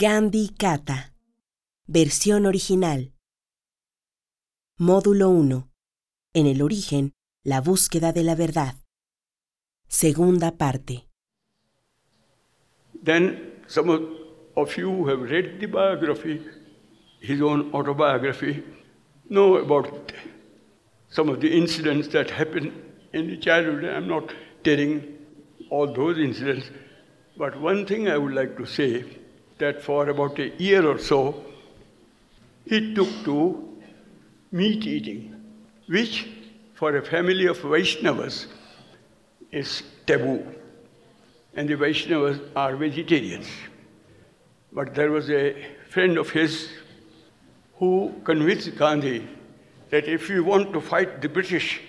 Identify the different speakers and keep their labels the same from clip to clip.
Speaker 1: Gandhi Kata. Versión original. Módulo 1. En el origen, la búsqueda de la verdad. Segunda parte.
Speaker 2: Then some of, you who have read the biography, his own autobiography, know about some of the incidents that happened in the childhood. I'm not telling all those incidents, but one thing I would like to say that for about a year or so, he took to meat eating, which for a family of Vaishnavas is taboo. And the Vaishnavas are vegetarians. But there was a friend of his who convinced Gandhi that if we want to fight the British,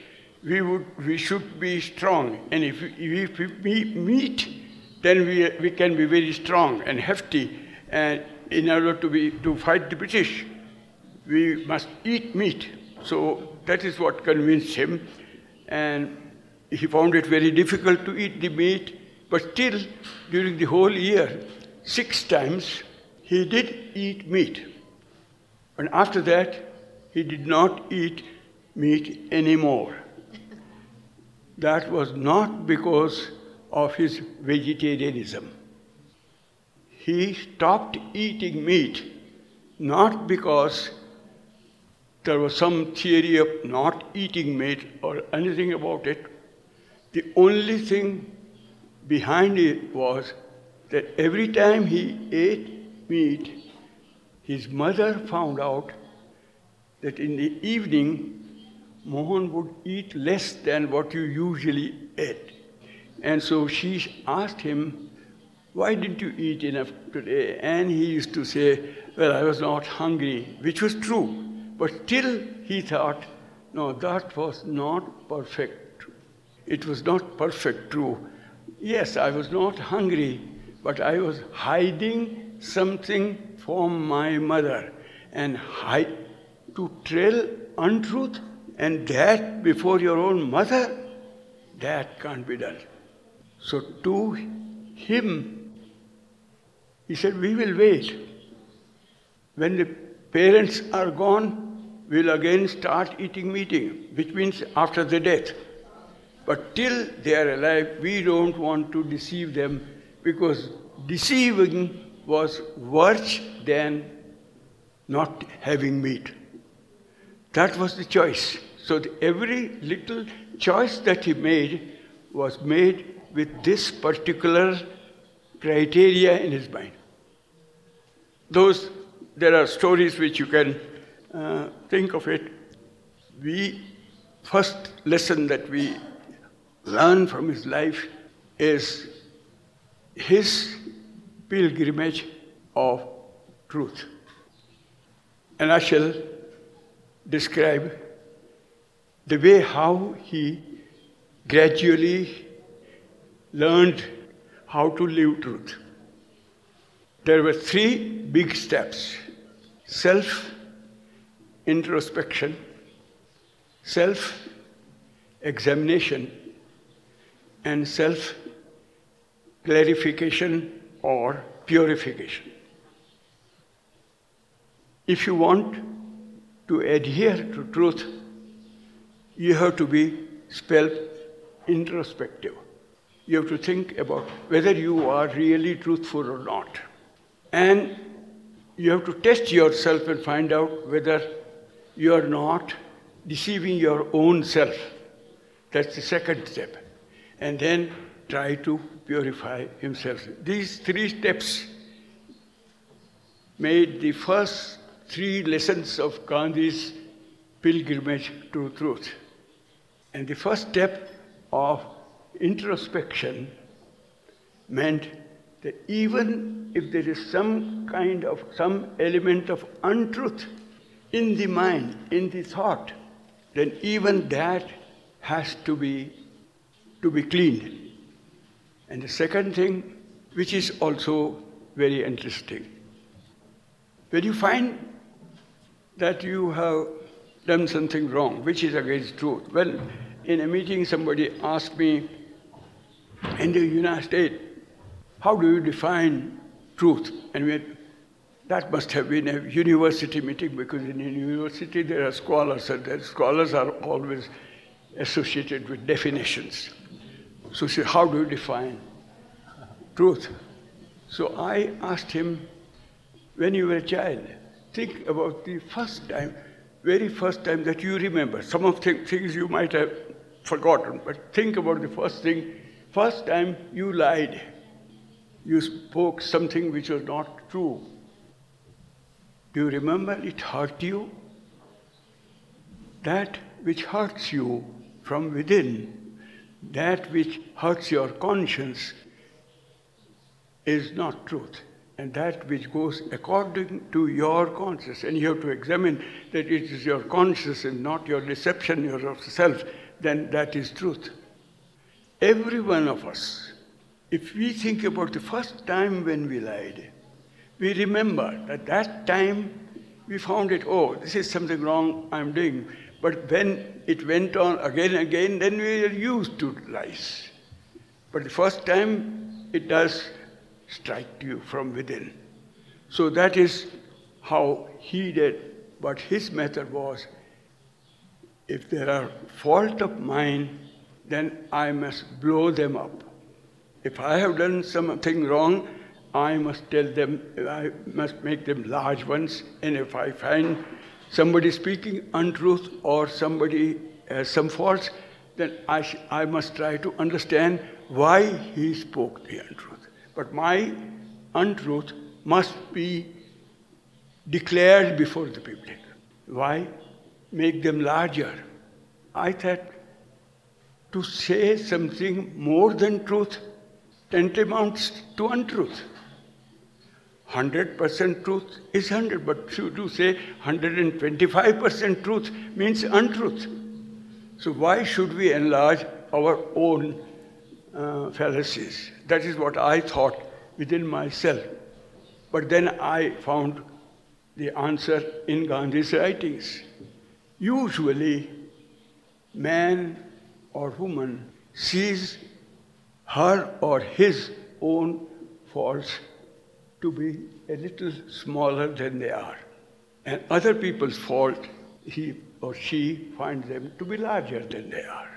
Speaker 2: we, would, we should be strong. And if we, if we meet, then we, we can be very strong and hefty. And in order to, be, to fight the British, we must eat meat. So that is what convinced him. And he found it very difficult to eat the meat, but still, during the whole year, six times, he did eat meat. And after that, he did not eat meat anymore. That was not because of his vegetarianism. He stopped eating meat not because there was some theory of not eating meat or anything about it. The only thing behind it was that every time he ate meat, his mother found out that in the evening, Mohan would eat less than what you usually ate. And so she asked him, Why didn't you eat enough today? And he used to say, Well, I was not hungry, which was true. But still he thought, No, that was not perfect. It was not perfect true. Yes, I was not hungry, but I was hiding something from my mother. And hide, to tell untruth and that before your own mother, that can't be done. So to him, he said, We will wait. When the parents are gone, we'll again start eating meat, which means after the death. But till they are alive, we don't want to deceive them because deceiving was worse than not having meat. That was the choice. So the, every little choice that he made was made with this particular criteria in his mind. Those, there are stories which you can uh, think of it. We, first lesson that we learn from his life is his pilgrimage of truth. And I shall describe the way how he gradually learned how to live truth. There were three big steps self introspection, self examination, and self clarification or purification. If you want to adhere to truth, you have to be self introspective. You have to think about whether you are really truthful or not. And you have to test yourself and find out whether you are not deceiving your own self. That's the second step. And then try to purify himself. These three steps made the first three lessons of Gandhi's pilgrimage to truth. And the first step of introspection meant that even if there is some kind of, some element of untruth in the mind, in the thought, then even that has to be, to be cleaned. And the second thing, which is also very interesting, when you find that you have done something wrong, which is against truth. Well, in a meeting, somebody asked me, in the United States, how do you define truth? And we, That must have been a university meeting because in a university there are scholars and the scholars are always associated with definitions. So she said, how do you define truth? So I asked him, when you were a child, think about the first time, very first time that you remember. Some of the things you might have forgotten, but think about the first thing, first time you lied. You spoke something which was not true. Do you remember it hurt you? That which hurts you from within, that which hurts your conscience, is not truth. And that which goes according to your conscience, and you have to examine that it is your conscience and not your deception yourself, then that is truth. Every one of us, if we think about the first time when we lied, we remember that that time we found it, oh, this is something wrong I'm doing. But when it went on again and again, then we are used to lies. But the first time it does strike you from within. So that is how he did. But his method was if there are fault of mine, then I must blow them up. If I have done something wrong, I must tell them, I must make them large ones. And if I find somebody speaking untruth or somebody has some faults, then I, sh- I must try to understand why he spoke the untruth. But my untruth must be declared before the public. Why? Make them larger. I thought to say something more than truth tantamounts to untruth. 100% truth is 100, but to say 125% truth means untruth. So why should we enlarge our own uh, fallacies? That is what I thought within myself. But then I found the answer in Gandhi's writings. Usually, man or woman sees her or his own faults to be a little smaller than they are. And other people's fault, he or she finds them to be larger than they are.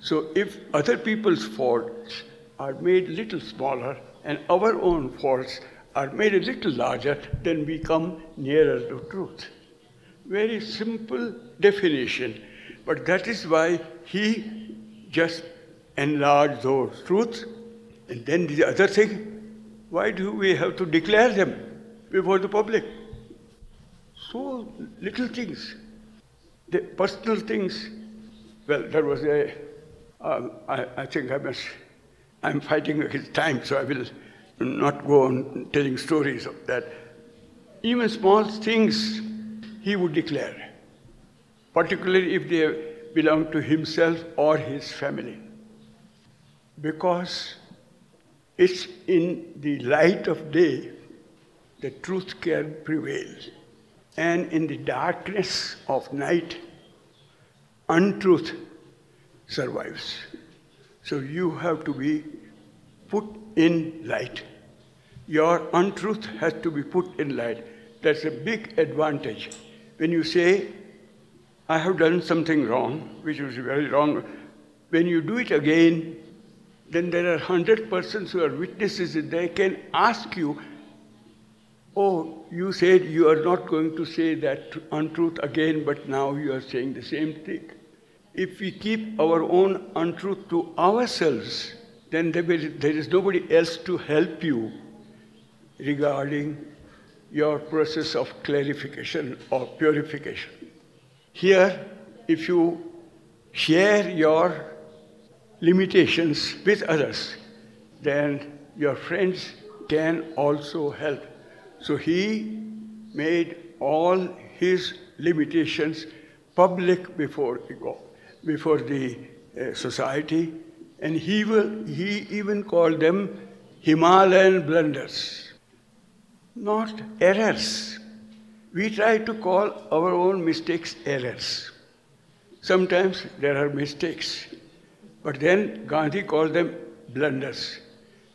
Speaker 2: So if other people's faults are made little smaller and our own faults are made a little larger, then we come nearer to truth. Very simple definition, but that is why he just enlarge those truths. And then the other thing, why do we have to declare them before the public? So little things. The personal things, well, there was a. Um, I, I think I must, I'm fighting against time, so I will not go on telling stories of that. Even small things he would declare, particularly if they belong to himself or his family. Because it's in the light of day that truth can prevail. And in the darkness of night, untruth survives. So you have to be put in light. Your untruth has to be put in light. That's a big advantage. When you say, I have done something wrong, which was very wrong, when you do it again, then there are 100 persons who are witnesses and they can ask you, Oh, you said you are not going to say that untruth again, but now you are saying the same thing. If we keep our own untruth to ourselves, then there is nobody else to help you regarding your process of clarification or purification. Here, if you share your limitations with others, then your friends can also help. So he made all his limitations public before before the uh, society, and he will he even called them Himalayan blunders, not errors. We try to call our own mistakes errors. Sometimes there are mistakes, but then Gandhi called them blunders.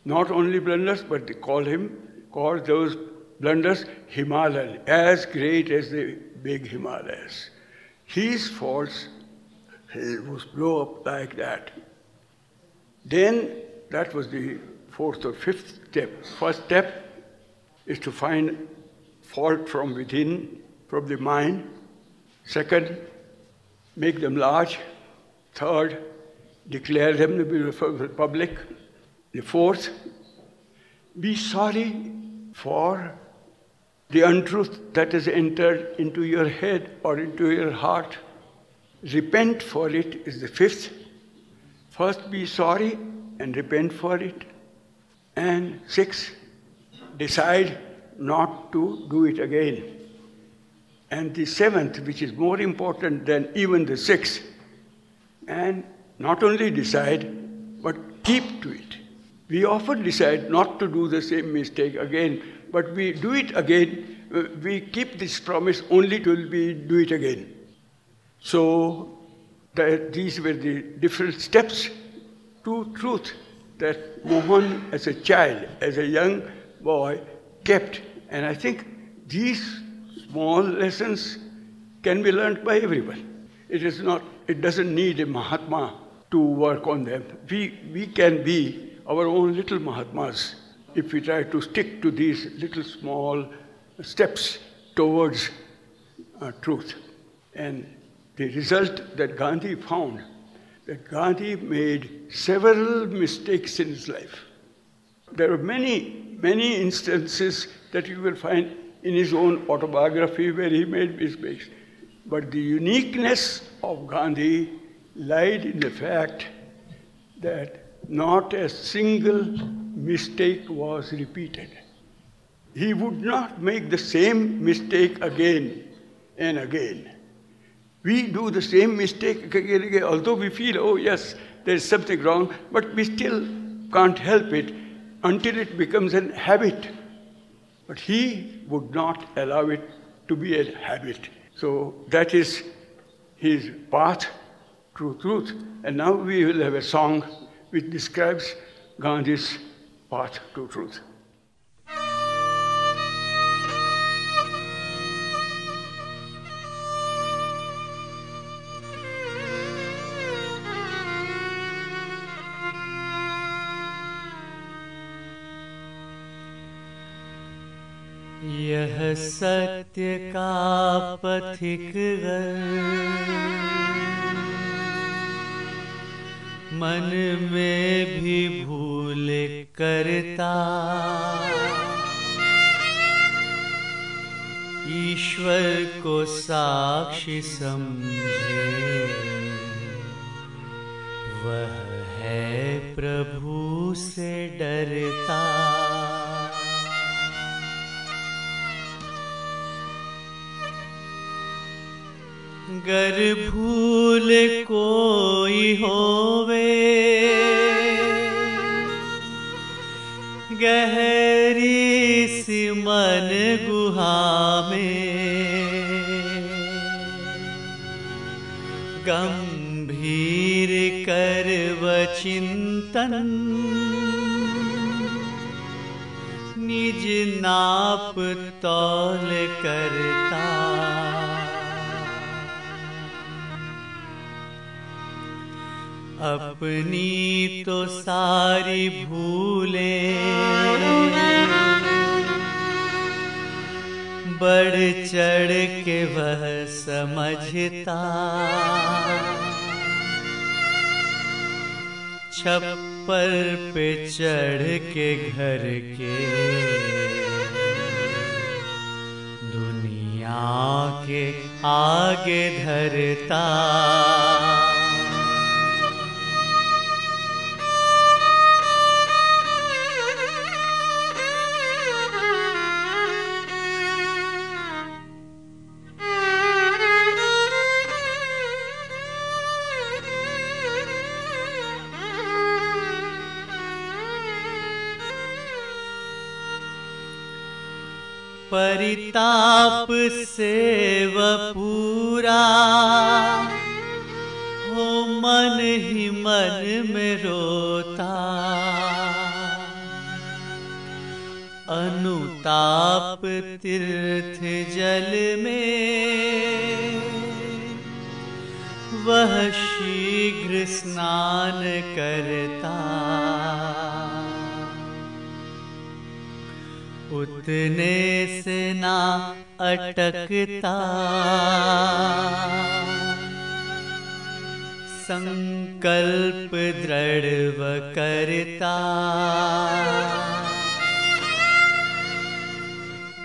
Speaker 2: Not only blunders, but they call him, call those blunders, Himalaya, as great as the big Himalayas. His faults was blow up like that. Then that was the fourth or fifth step. First step is to find fault from within, from the mind. Second, make them large. Third, declare them to be the public. The fourth, be sorry for the untruth that has entered into your head or into your heart. Repent for it is the fifth. First, be sorry and repent for it. And six, decide not to do it again. And the seventh, which is more important than even the sixth, and not only decide, but keep to it. We often decide not to do the same mistake again, but we do it again. Uh, we keep this promise only till we do it again. So that these were the different steps to truth that Mohan, as a child, as a young boy, kept. And I think these small lessons can be learned by everyone. It is not, it doesn't need a Mahatma to work on them. We, we can be our own little Mahatmas if we try to stick to these little small steps towards uh, truth. And the result that Gandhi found that Gandhi made several mistakes in his life. There were many, many instances that you will find in his own autobiography where he made mistakes. But the uniqueness of Gandhi lied in the fact that not a single mistake was repeated. He would not make the same mistake again and again. We do the same mistake again and again, although we feel, oh yes, there is something wrong, but we still can't help it until it becomes a habit. But he would not allow it to be a habit. So that is his path to truth. And now we will have a song which describes Gandhi's path to truth.
Speaker 3: यह सत्य का पथिक मन में भी भूल करता। ईश्वर को साक्षी समझे। वह है प्रभु से डरता। गर भूल कोई होवे, गहरी सी मन गुहा में, गंभीर कर चिंतन निज नाप तौल करता अपनी तो सारी भूले। बढ़ चढ़ के वह समझता। छप्पर पे चढ़ के घर के दुनिया के आगे धरता। परिताप से वह पूरा हो मन ही मन में रोता। अनुताप तीर्थ जल में, वह शीघ्र स्नान करता। उतने से ना अटकता। संकल्प दृढ़ करता।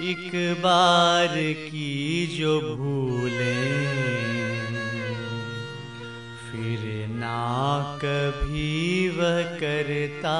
Speaker 3: एक बार की जो भूले, फिर ना कभी वह करता।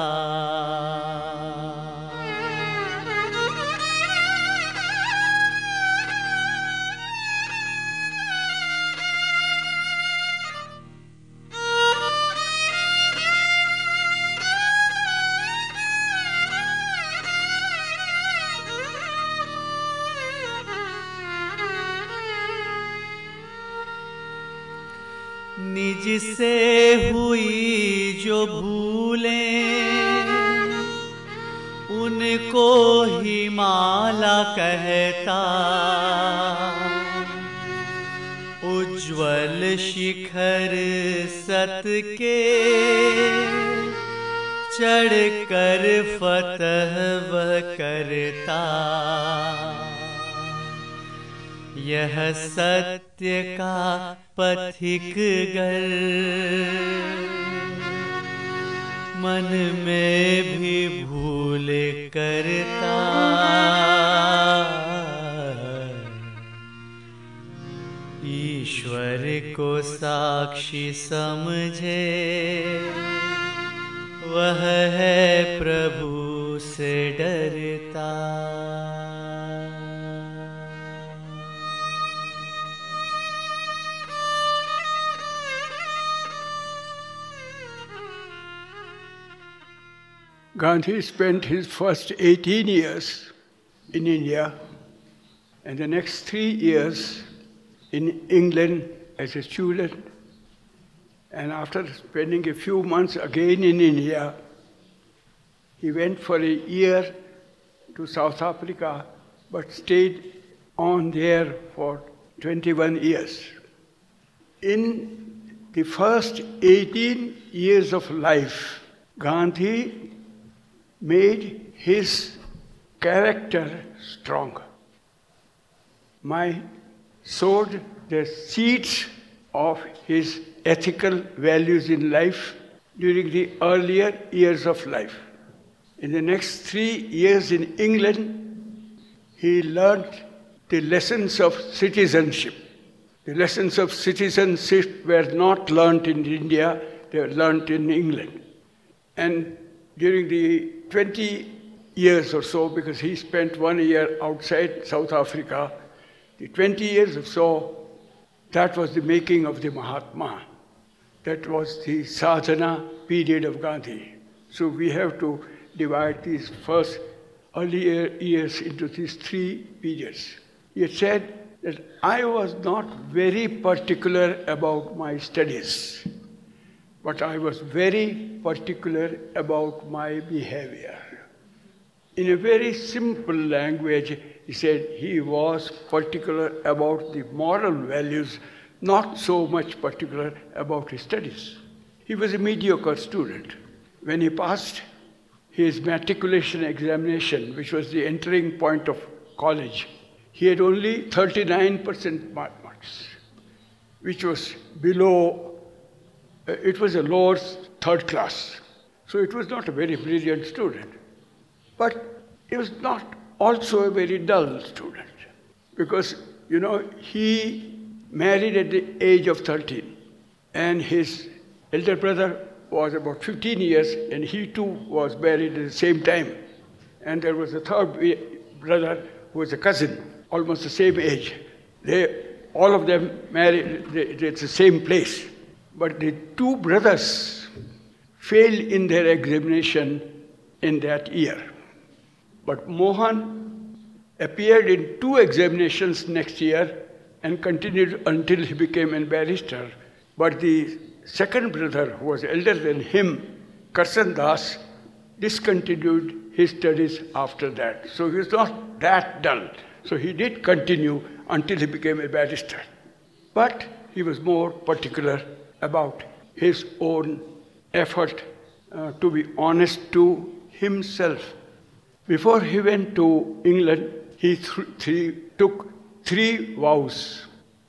Speaker 3: निज से हुई जो भूले, उनको ही माला कहता। उज्ज्वल शिखर सत के चढ़ कर फतह वह करता। यह सत्य का पथिक गर मन में भी भूल करता। ईश्वर को साक्षी समझे। वह है प्रभु से डरता।
Speaker 2: Gandhi spent his first 18 years in India and the next three years in England as a student. And after spending a few months again in India, he went for a year to South Africa but stayed on there for 21 years. In the first 18 years of life, Gandhi made his character strong. My sowed the seeds of his ethical values in life during the earlier years of life. In the next three years in England, he learned the lessons of citizenship. The lessons of citizenship were not learned in India, they were learned in England. And during the 20 years or so, because he spent one year outside South Africa, the 20 years or so, that was the making of the Mahatma. That was the sadhana period of Gandhi. So we have to divide these first earlier years into these three periods. He said that I was not very particular about my studies, but I was very particular about my behavior. In a very simple language, he said he was particular about the moral values, not so much particular about his studies. He was a mediocre student. When he passed his matriculation examination, which was the entering point of college, he had only 39% marks, which was below, Uh, it was a lower third class. So it was not a very brilliant student. But he was not also a very dull student because, you know, he married at the age of 13 and his elder brother was about 15 years and he too was married at the same time. And there was a third brother who was a cousin, almost the same age. They, all of them married at the same place. But the two brothers failed in their examination in that year. But Mohan appeared in two examinations next year and continued until he became a barrister. But the second brother, who was elder than him, Karsan Das, discontinued his studies after that. So he was not that dull. So he did continue until he became a barrister. But he was more particular about his own effort uh, to be honest to himself. Before he went to England, he th- th- took three vows,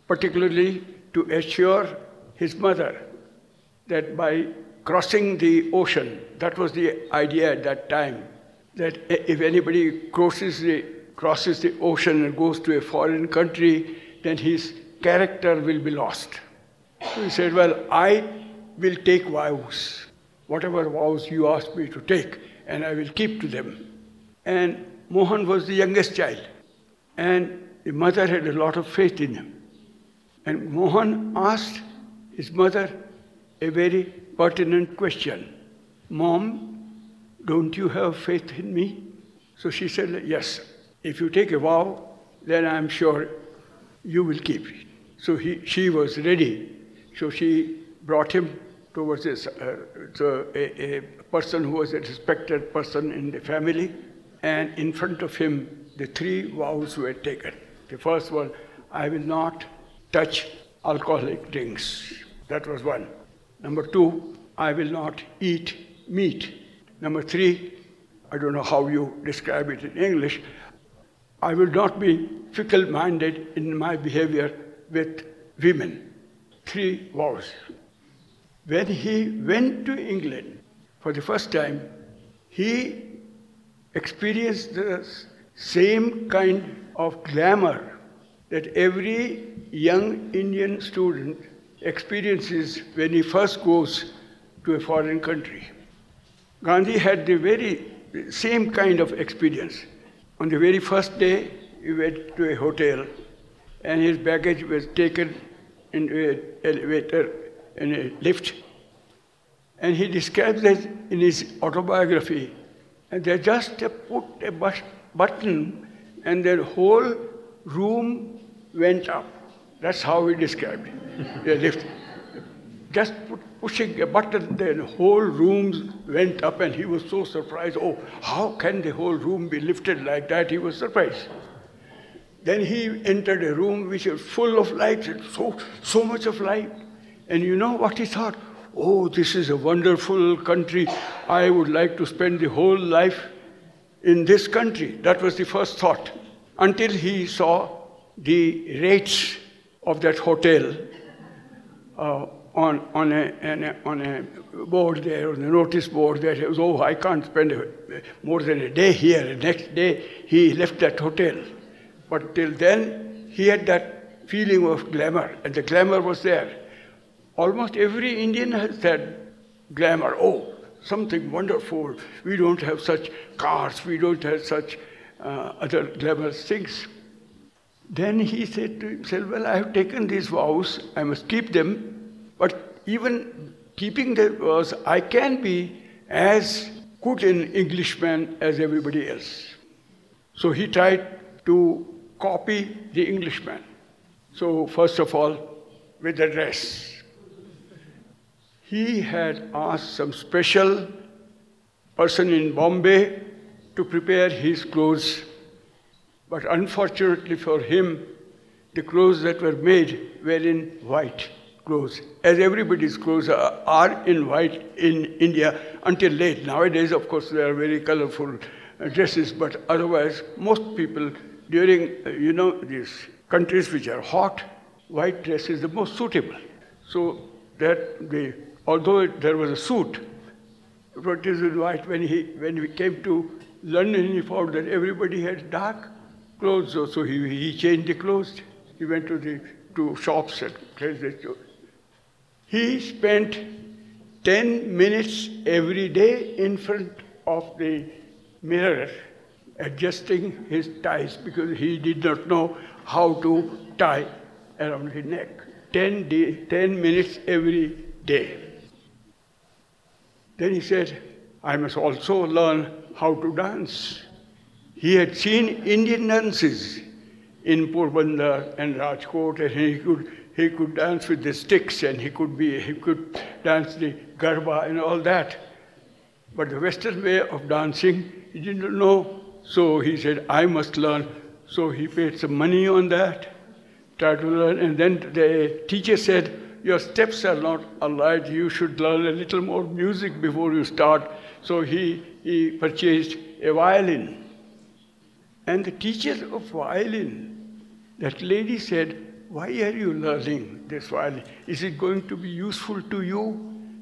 Speaker 2: particularly to assure his mother that by crossing the ocean, that was the idea at that time, that if anybody crosses the, crosses the ocean and goes to a foreign country, then his character will be lost. He said, Well, I will take vows, whatever vows you ask me to take, and I will keep to them. And Mohan was the youngest child, and the mother had a lot of faith in him. And Mohan asked his mother a very pertinent question Mom, don't you have faith in me? So she said, Yes. If you take a vow, then I'm sure you will keep it. So he, she was ready. So she brought him towards this, uh, so a, a person who was a respected person in the family, and in front of him, the three vows were taken. The first one, I will not touch alcoholic drinks. That was one. Number two, I will not eat meat. Number three, I don't know how you describe it in English, I will not be fickle minded in my behavior with women. Three wars. When he went to England for the first time, he experienced the same kind of glamour that every young Indian student experiences when he first goes to a foreign country. Gandhi had the very same kind of experience. On the very first day, he went to a hotel and his baggage was taken into an elevator in a lift. And he describes it in his autobiography. And they just put a button and the whole room went up. That's how he described it. the lift. Just put, pushing a button, the whole room went up, and he was so surprised. Oh, how can the whole room be lifted like that? He was surprised. Then he entered a room which was full of light, so, so much of light. And you know what he thought? Oh, this is a wonderful country. I would like to spend the whole life in this country. That was the first thought. Until he saw the rates of that hotel uh, on, on, a, on a board there, on a notice board there. He was, oh, I can't spend a, more than a day here. The next day, he left that hotel. But till then, he had that feeling of glamour, and the glamour was there. Almost every Indian has that glamour. Oh, something wonderful. We don't have such cars, we don't have such uh, other glamorous things. Then he said to himself, Well, I have taken these vows, I must keep them, but even keeping the vows, I can be as good an Englishman as everybody else. So he tried to copy the Englishman. So, first of all, with the dress. He had asked some special person in Bombay to prepare his clothes but unfortunately for him, the clothes that were made were in white clothes, as everybody's clothes are, are in white in India until late. Nowadays, of course, there are very colorful dresses, but otherwise, most people during, uh, you know, these countries which are hot, white dress is the most suitable. So that the, although it, there was a suit, it was in white. When he when we came to London, he found that everybody had dark clothes, so he, he changed the clothes. He went to the to shops and changed He spent 10 minutes every day in front of the mirror adjusting his ties because he did not know how to tie around his neck. 10, day, 10 minutes every day. Then he said, I must also learn how to dance. He had seen Indian dances in Porbandar and Rajkot, and he could, he could dance with the sticks, and he could, be, he could dance the garba and all that. But the Western way of dancing, he didn't know. So he said, I must learn. So he paid some money on that, tried to learn. And then the teacher said, Your steps are not alright. You should learn a little more music before you start. So he, he purchased a violin. And the teacher of violin, that lady said, Why are you learning this violin? Is it going to be useful to you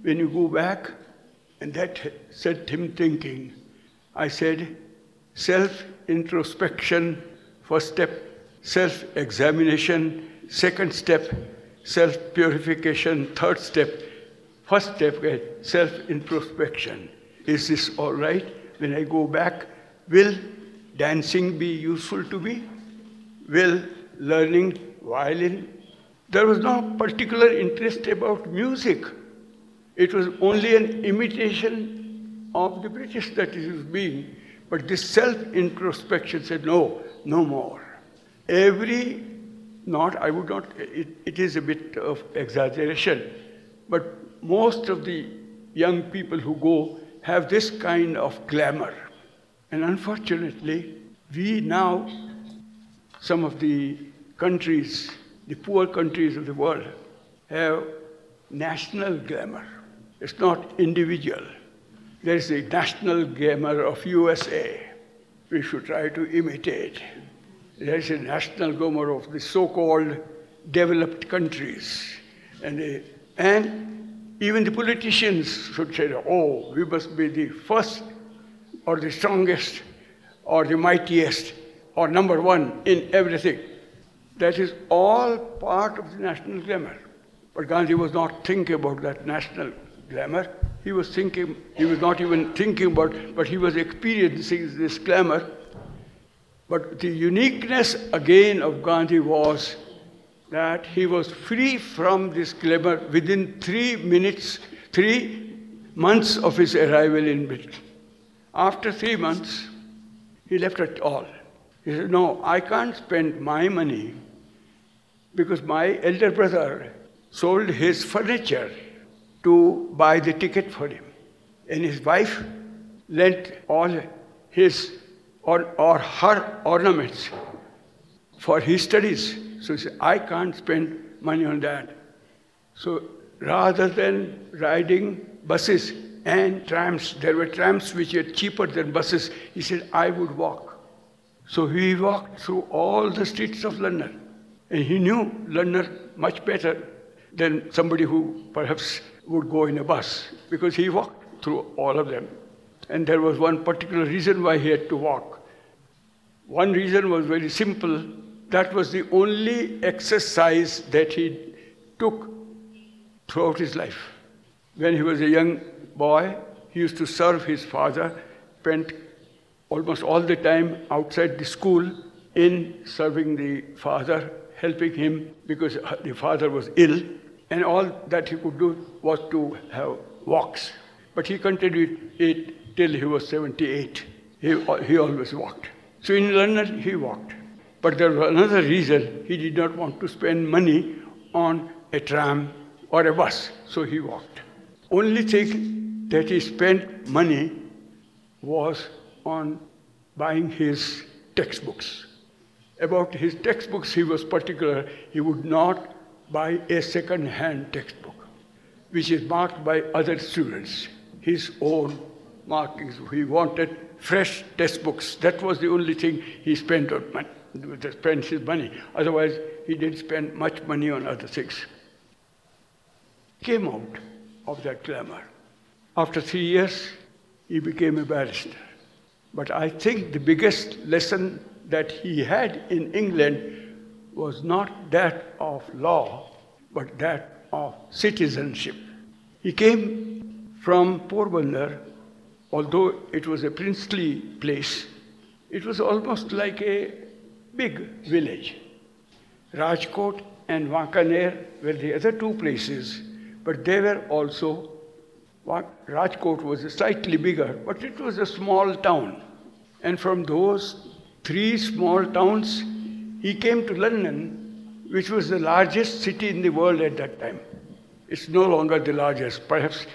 Speaker 2: when you go back? And that set him thinking. I said, self introspection, first step, self examination, second step, self purification, third step, first step, eh, self introspection. Is this all right? When I go back, will dancing be useful to me? Will learning violin? There was no particular interest about music. It was only an imitation of the British that it was being. But this self introspection said, no, no more. Every, not, I would not, it, it is a bit of exaggeration, but most of the young people who go have this kind of glamour. And unfortunately, we now, some of the countries, the poor countries of the world, have national glamour. It's not individual. There is a national glamour of USA. We should try to imitate. There is a national glamour of the so-called developed countries. And, they, and even the politicians should say, oh, we must be the first or the strongest or the mightiest or number one in everything. That is all part of the national glamour. But Gandhi was not thinking about that national glamour. He was thinking, he was not even thinking about, but he was experiencing this glamour. But the uniqueness again of Gandhi was that he was free from this glamour within three minutes, three months of his arrival in Britain. After three months, he left it all. He said, No, I can't spend my money because my elder brother sold his furniture to buy the ticket for him. And his wife lent all his or, or her ornaments for his studies. So said, I can't spend money on that. So rather than riding buses and trams, there were trams which were cheaper than buses, he said, I would walk. So he walked through all the streets of London. And he knew London much better than somebody who perhaps would go in a bus because he walked through all of them. And there was one particular reason why he had to walk. One reason was very simple. That was the only exercise that he took throughout his life. When he was a young boy, he used to serve his father, spent almost all the time outside the school in serving the father, helping him because the father was ill and all that he could do was to have walks. But he continued it till he was 78. He, he always walked. So in London, he walked. But there was another reason he did not want to spend money on a tram or a bus, so he walked. Only thing that he spent money was on buying his textbooks. About his textbooks, he was particular. He would not by a second hand textbook, which is marked by other students, his own markings. He wanted fresh textbooks. That was the only thing he spent on money, spent his money. Otherwise, he didn't spend much money on other things. Came out of that glamour. After three years, he became a barrister. But I think the biggest lesson that he had in England was not that of law, but that of citizenship. He came from Porbandar, although it was a princely place, it was almost like a big village. Rajkot and Wankaner were the other two places, but they were also, Rajkot was slightly bigger, but it was a small town. And from those three small towns, he came to London, which was the largest city in the world at that time. It's no longer the largest. Perhaps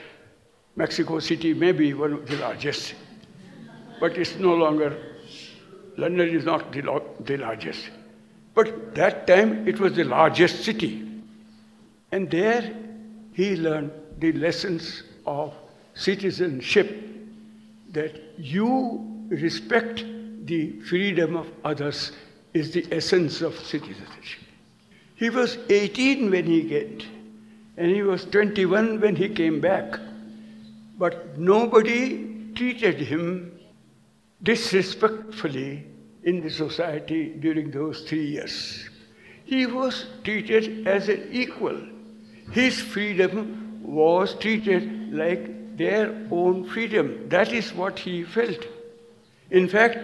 Speaker 2: Mexico City may be one of the largest, but it's no longer, London is not the, the largest. But that time it was the largest city. And there he learned the lessons of citizenship that you respect the freedom of others is the essence of citizenship. He was 18 when he came, and he was 21 when he came back. But nobody treated him disrespectfully in the society during those three years. He was treated as an equal. His freedom was treated like their own freedom. That is what he felt. In fact,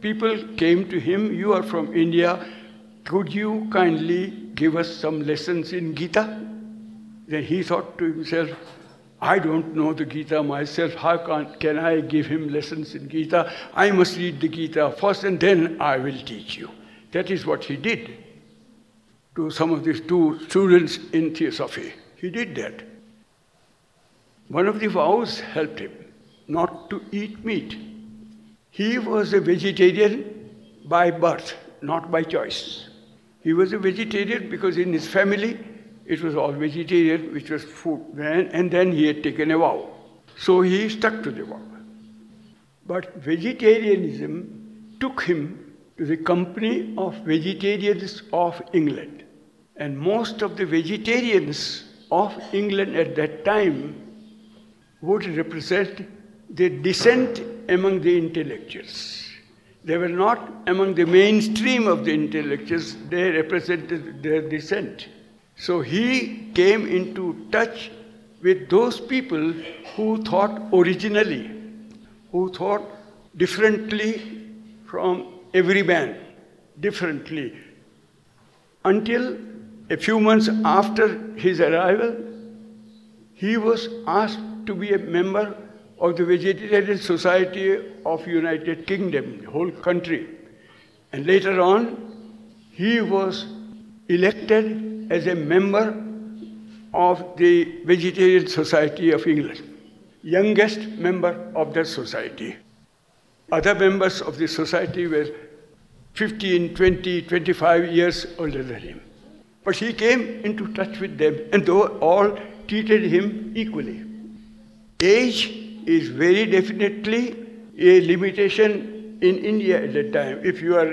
Speaker 2: people came to him, You are from India, could you kindly give us some lessons in Gita? Then he thought to himself, I don't know the Gita myself. How can, can I give him lessons in Gita? I must read the Gita first and then I will teach you. That is what he did to some of these two students in Theosophy. He did that. One of the vows helped him not to eat meat. He was a vegetarian by birth, not by choice. He was a vegetarian because in his family it was all vegetarian, which was food. And then he had taken a vow. So he stuck to the vow. But vegetarianism took him to the company of vegetarians of England. And most of the vegetarians of England at that time would represent the dissent among the intellectuals. They were not among the mainstream of the intellectuals, they represented their dissent. So he came into touch with those people who thought originally, who thought differently from every man, differently. Until a few months after his arrival, he was asked to be a member of the Vegetarian Society of United Kingdom, the whole country. And later on, he was elected as a member of the Vegetarian Society of England, youngest member of that society. Other members of the society were 15, 20, 25 years older than him. But he came into touch with them, and they all treated him equally. Age is very definitely a limitation in India at that time. If you are,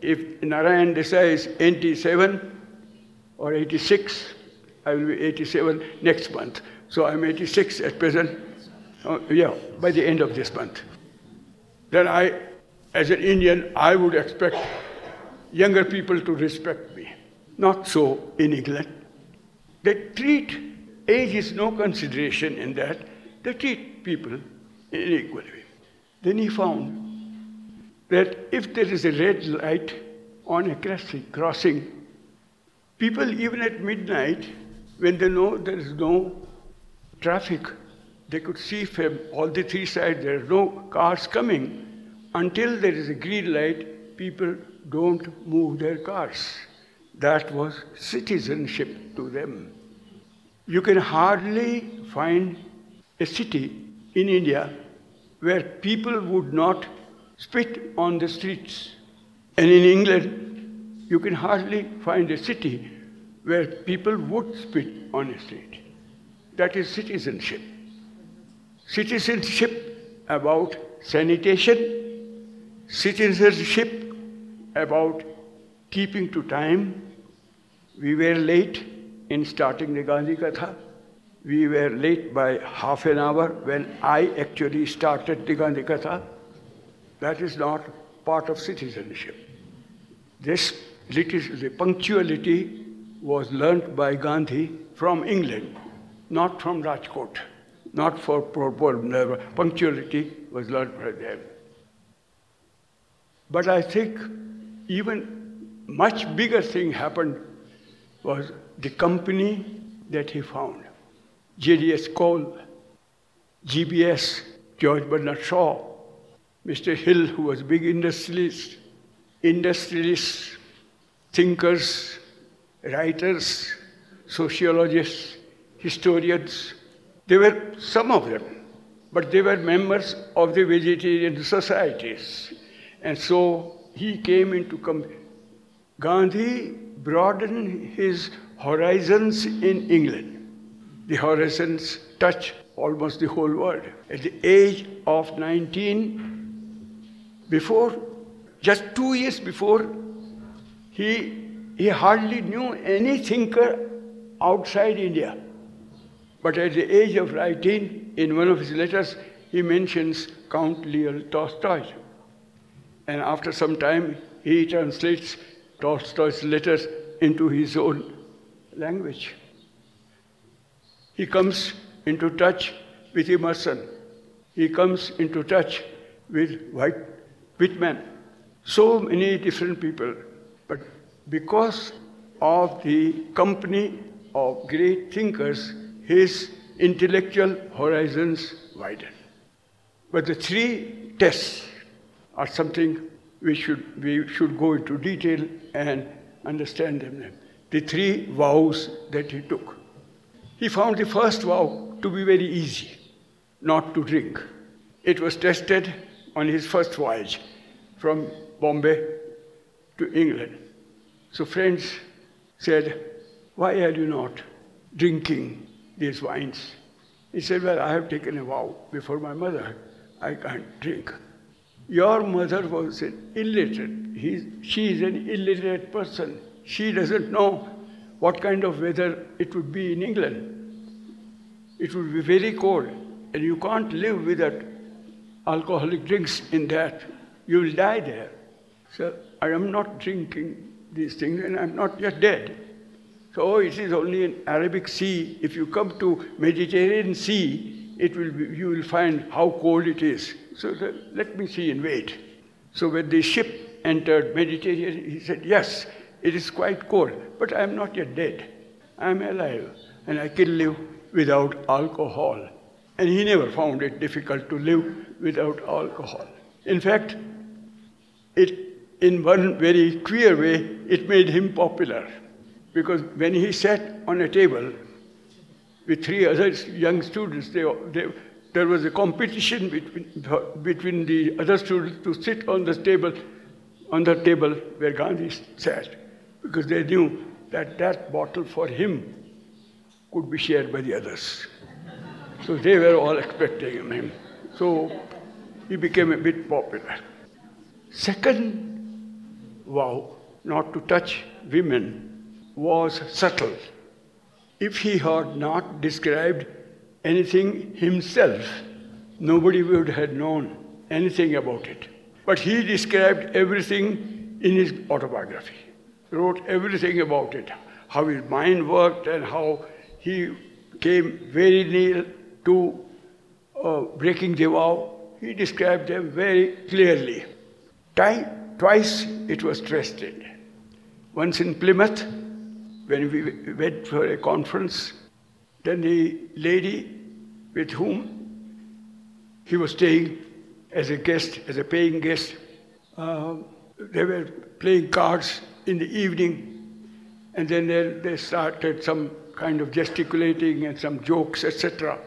Speaker 2: if Narayan Desai is 87, or 86. I will be 87 next month. So I'm 86 at present. Uh, yeah, by the end of this month. Then I, as an Indian, I would expect younger people to respect me. Not so in England. They treat age is no consideration in that. They treat people in equal way. Then he found that if there is a red light on a crossing, crossing People, even at midnight, when they know there is no traffic, they could see from all the three sides there are no cars coming. Until there is a green light, people don't move their cars. That was citizenship to them. You can hardly find a city in India where people would not spit on the streets. And in England, you can hardly find a city where people would spit on a street. That is citizenship. Citizenship about sanitation, citizenship about keeping to time. We were late in starting the Gandhi Katha. We were late by half an hour when I actually started the Katha. That is not part of citizenship. This the punctuality was learnt by Gandhi from England, not from Rajkot, not for punctuality was learnt by them. But I think even much bigger thing happened was the company that he found. J.D.S. Cole, GBS, George Bernard Shaw, Mr. Hill, who was a big industrialist, industrialists thinkers, writers, sociologists, historians. There were some of them. but they were members of the vegetarian societies. And so he came into com- Gandhi broadened his horizons in England. The horizons touch almost the whole world. At the age of 19, before, just two years before, he, he hardly knew any thinker outside India. But at the age of 19, in one of his letters, he mentions Count Leo Tolstoy. And after some time, he translates Tolstoy's letters into his own language. He comes into touch with Emerson. He comes into touch with White Whitman. So many different people. But because of the company of great thinkers, his intellectual horizons widen. But the three tests are something we should, we should go into detail and understand them. The three vows that he took. He found the first vow to be very easy, not to drink. It was tested on his first voyage from Bombay to England. So friends said, Why are you not drinking these wines? He said, Well, I have taken a vow before my mother. I can't drink. Your mother was an illiterate. He, she is an illiterate person. She doesn't know what kind of weather it would be in England. It would be very cold, and you can't live without alcoholic drinks in that. You will die there. So I am not drinking these things, and I'm not yet dead. So oh, it is only an Arabic Sea. If you come to Mediterranean Sea, it will be, you will find how cold it is. So the, let me see and wait. So when the ship entered Mediterranean, he said, yes, it is quite cold, but I am not yet dead. I am alive, and I can live without alcohol. And he never found it difficult to live without alcohol. In fact, it, in one very queer way, it made him popular. Because when he sat on a table with three other young students, they, they, there was a competition between, between the other students to sit on the table, on the table where Gandhi sat, because they knew that that bottle for him could be shared by the others. So they were all expecting him. So he became a bit popular. Second vow, not to touch women, was subtle. If he had not described anything himself, nobody would have known anything about it. But he described everything in his autobiography, wrote everything about it, how his mind worked and how he came very near to uh, breaking the vow. He described them very clearly. Time, twice it was tested. Once in Plymouth, when we went for a conference, then the lady with whom he was staying as a guest, as a paying guest, uh, they were playing cards in the evening, and then they, they started some kind of gesticulating and some jokes, etc.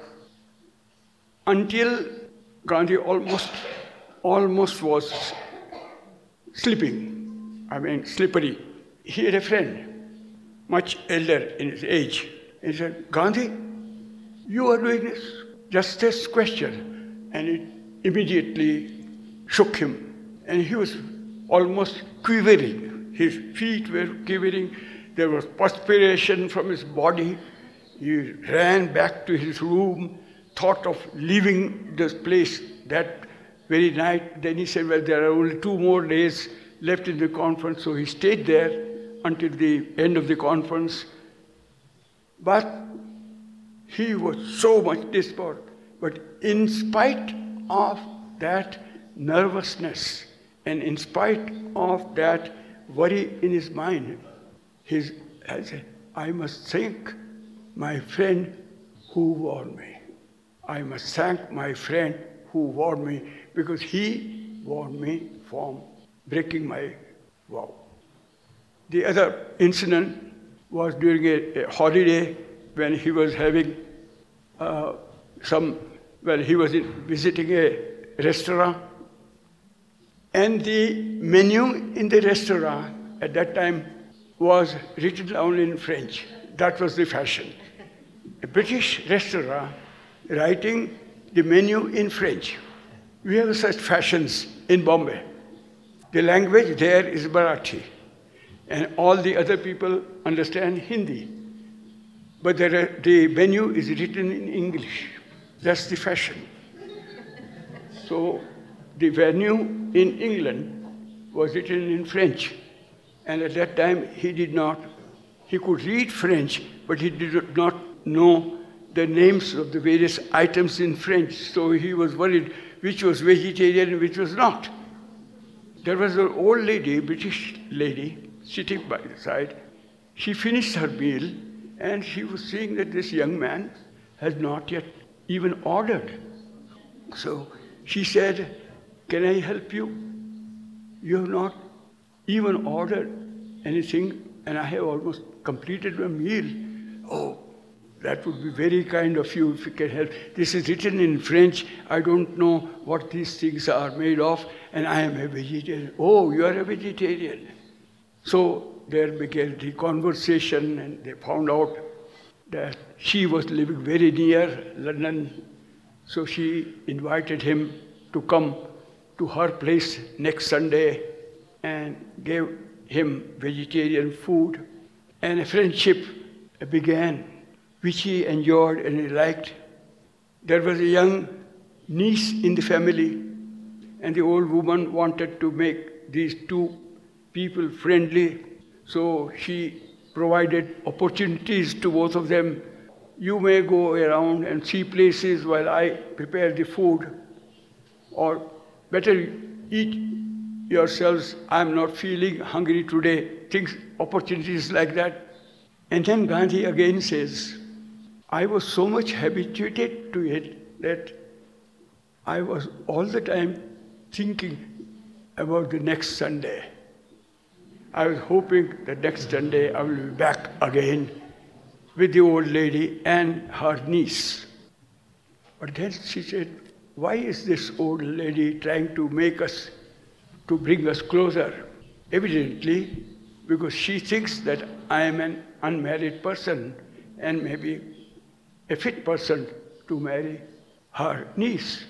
Speaker 2: Until Gandhi almost, almost was slipping. I mean, slippery. He had a friend, much elder in his age. He said, Gandhi, you are doing this, just this question. And it immediately shook him. And he was almost quivering. His feet were quivering. There was perspiration from his body. He ran back to his room, thought of leaving this place that very night. Then he said, Well, there are only two more days left in the conference. So he stayed there until the end of the conference. But he was so much disturbed. But in spite of that nervousness and in spite of that worry in his mind, He said, I must thank my friend who warned me. I must thank my friend who warned me because he warned me from breaking my vow. The other incident was during a, a holiday when he was having uh, some Well, he was in, visiting a restaurant, and the menu in the restaurant at that time was written down in French. That was the fashion. A British restaurant writing the menu in French. We have such fashions in Bombay. The language there is Marathi, and all the other people understand Hindi. But the, the menu is written in English. That's the fashion. So the venue in England was written in French. And at that time, he did not, he could read French, but he did not know the names of the various items in French. So he was worried which was vegetarian and which was not. There was an old lady, British lady, sitting by the side. She finished her meal and she was seeing that this young man has not yet even ordered. So she said, Can I help you? You have not even ordered anything, and I have almost completed my meal. Oh, that would be very kind of you if you can help. This is written in French. I don't know what these things are made of, and I am a vegetarian. Oh, you are a vegetarian. So there began the conversation, and they found out that she was living very near London. So she invited him to come to her place next Sunday and gave him vegetarian food. And a friendship began which he enjoyed and he liked. There was a young niece in the family, and the old woman wanted to make these two people friendly, so she provided opportunities to both of them. You may go around and see places while I prepare the food, or better eat yourselves. I'm not feeling hungry today. Things, opportunities like that. And then Gandhi again says, I was so much habituated to it that I was all the time thinking about the next Sunday. I was hoping that next Sunday I will be back again with the old lady and her niece. But then she said, Why is this old lady trying to make us, to bring us closer? Evidently, because she thinks that I am an unmarried person and maybe a fit person to marry her niece.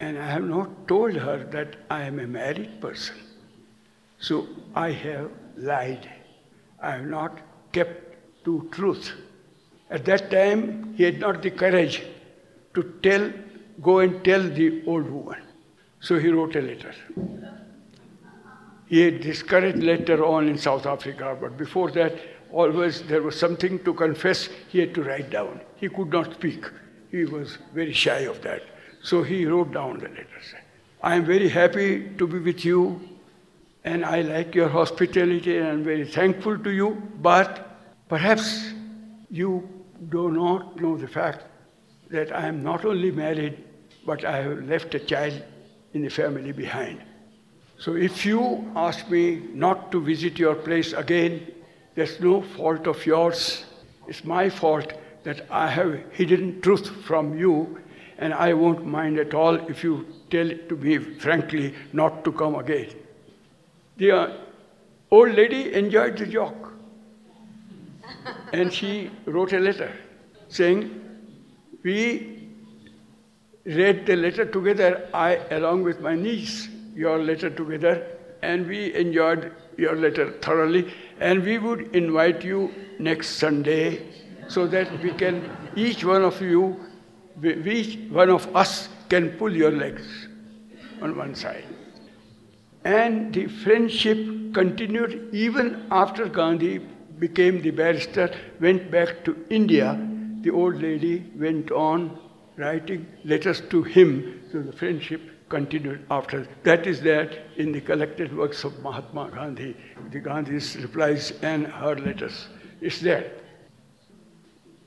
Speaker 2: And I have not told her that I am a married person. So I have lied. I have not kept to truth. At that time, he had not the courage to tell, go and tell the old woman. So he wrote a letter. He had discouraged later on in South Africa, but before that, always there was something to confess, he had to write down. He could not speak. He was very shy of that. So he wrote down the letters. I am very happy to be with you, and I like your hospitality, and I'm very thankful to you, but perhaps you do not know the fact that I am not only married, but I have left a child in the family behind. So if you ask me not to visit your place again, there's no fault of yours. It's my fault that I have hidden truth from you, and I won't mind at all if you tell it to me frankly not to come again. The uh, old lady enjoyed the joke, and she wrote a letter saying, We read the letter together, I along with my niece, your letter together, and we enjoyed your letter thoroughly, and we would invite you next Sunday so that we can, each one of you, each one of us can pull your legs on one side. And the friendship continued even after Gandhi became the barrister, went back to India. The old lady went on writing letters to him, so the friendship continued after. That is there in the collected works of Mahatma Gandhi, the Gandhi's replies and her letters. It's there.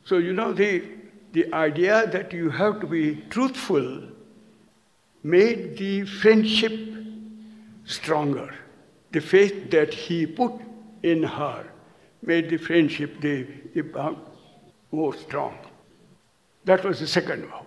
Speaker 2: So, you know, the, the idea that you have to be truthful made the friendship stronger. The faith that he put in her made the friendship the, the more strong. That was the second vow.